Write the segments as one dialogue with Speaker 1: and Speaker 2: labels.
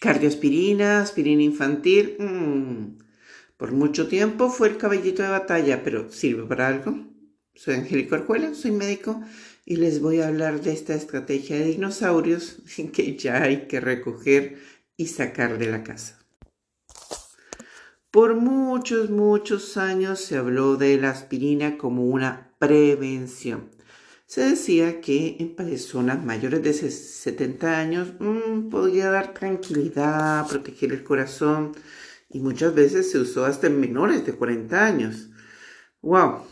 Speaker 1: Cardioaspirina, aspirina infantil. Mm, por mucho tiempo fue el caballito de batalla, pero ¿sirve para algo? Soy Angélico Arjuela, soy médico y les voy a hablar de esta estrategia de dinosaurios que ya hay que recoger y sacar de la casa. Por muchos, muchos años se habló de la aspirina como una prevención. Se decía que en personas mayores de 70 años mmm, podía dar tranquilidad, proteger el corazón y muchas veces se usó hasta en menores de 40 años. ¡Wow!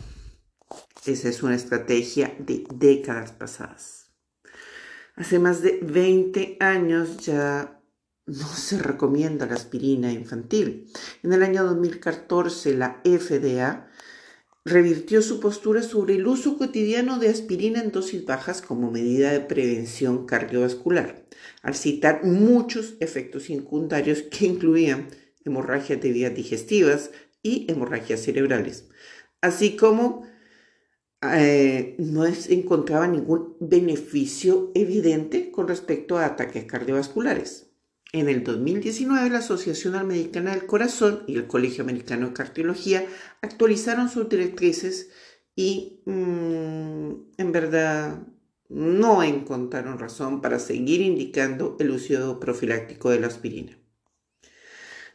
Speaker 1: Esa es una estrategia de décadas pasadas. Hace más de 20 años ya no se recomienda la aspirina infantil. En el año 2014 la FDA revirtió su postura sobre el uso cotidiano de aspirina en dosis bajas como medida de prevención cardiovascular, al citar muchos efectos secundarios que incluían hemorragias de vías digestivas y hemorragias cerebrales, así como eh, no encontraba ningún beneficio evidente con respecto a ataques cardiovasculares. En el 2019, la Asociación Americana del Corazón y el Colegio Americano de Cardiología actualizaron sus directrices y mm, en verdad no encontraron razón para seguir indicando el uso profiláctico de la aspirina.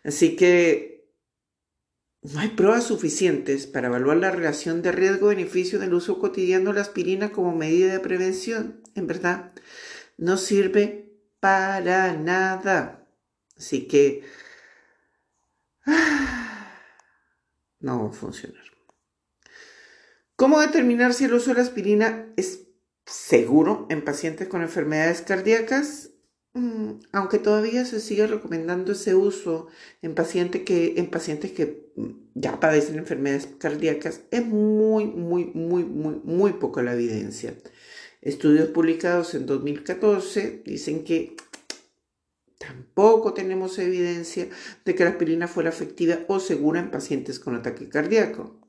Speaker 1: Así que no hay pruebas suficientes para evaluar la relación de riesgo-beneficio del uso cotidiano de la aspirina como medida de prevención. En verdad, no sirve para nada. Así que no va a funcionar. ¿Cómo determinar si el uso de la aspirina es seguro en pacientes con enfermedades cardíacas? Mm, aunque todavía se sigue recomendando ese uso en pacientes que, en pacientes que mm, ya padecen enfermedades cardíacas, es muy, muy, muy, muy, muy poca la evidencia. Estudios publicados en 2014 dicen que tampoco tenemos evidencia de que la aspirina fuera efectiva o segura en pacientes con ataque cardíaco.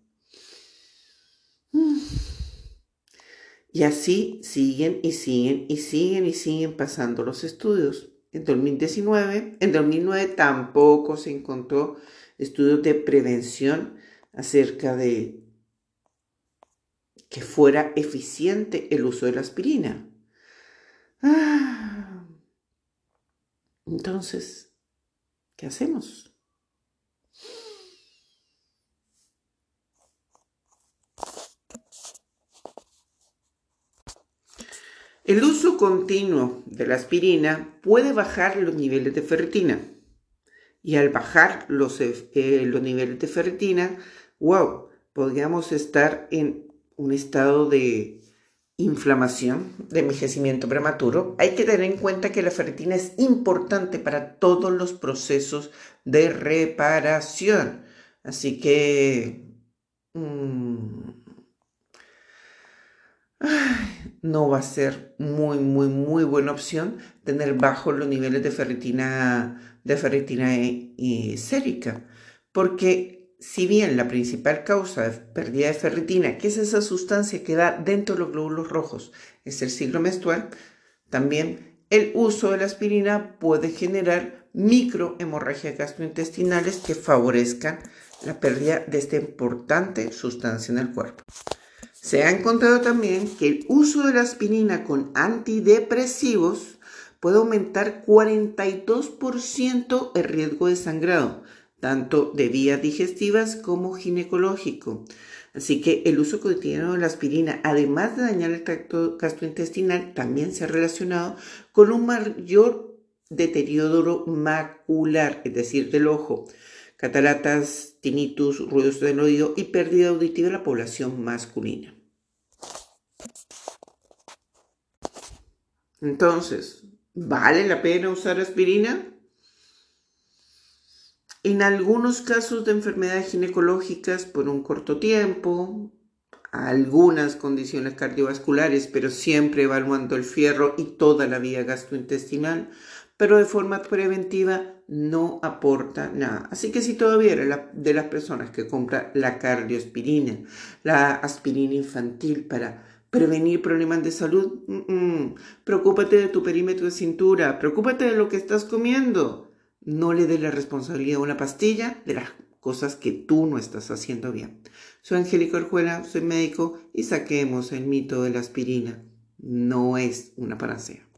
Speaker 1: Y así siguen y siguen y siguen y siguen pasando los estudios. En 2019, en 2009 tampoco se encontró estudios de prevención acerca de que fuera eficiente el uso de la aspirina. Ah. Entonces, ¿qué hacemos? El uso continuo de la aspirina puede bajar los niveles de ferritina. Y al bajar los, eh, los niveles de ferritina, wow, podríamos estar en un estado de inflamación, de envejecimiento prematuro, hay que tener en cuenta que la ferritina es importante para todos los procesos de reparación. Así que mm, no va a ser muy, muy, muy buena opción tener bajos los niveles de ferritina, de ferritina eh, sérica, porque si bien la principal causa de pérdida de ferritina, que es esa sustancia que da dentro de los glóbulos rojos, es el ciclo menstrual, también el uso de la aspirina puede generar microhemorragias gastrointestinales que favorezcan la pérdida de esta importante sustancia en el cuerpo. Se ha encontrado también que el uso de la aspirina con antidepresivos puede aumentar 42% el riesgo de sangrado, tanto de vías digestivas como ginecológico. Así que el uso cotidiano de la aspirina, además de dañar el tracto gastrointestinal, también se ha relacionado con un mayor deterioro macular, es decir, del ojo, cataratas, tinnitus, ruidos del oído y pérdida auditiva en la población masculina. Entonces, ¿vale la pena usar aspirina? En algunos casos de enfermedades ginecológicas por un corto tiempo, algunas condiciones cardiovasculares, pero siempre evaluando el fierro y toda la vía gastrointestinal, pero de forma preventiva no aporta nada. Así que si todavía eres de las personas que compra la cardioaspirina, la aspirina infantil para prevenir problemas de salud, preocúpate de tu perímetro de cintura, preocúpate de lo que estás comiendo No le des la responsabilidad a una pastilla de las cosas que tú no estás haciendo bien. Soy Angélica Orjuela, soy médico y saquemos el mito de la aspirina. No es una panacea.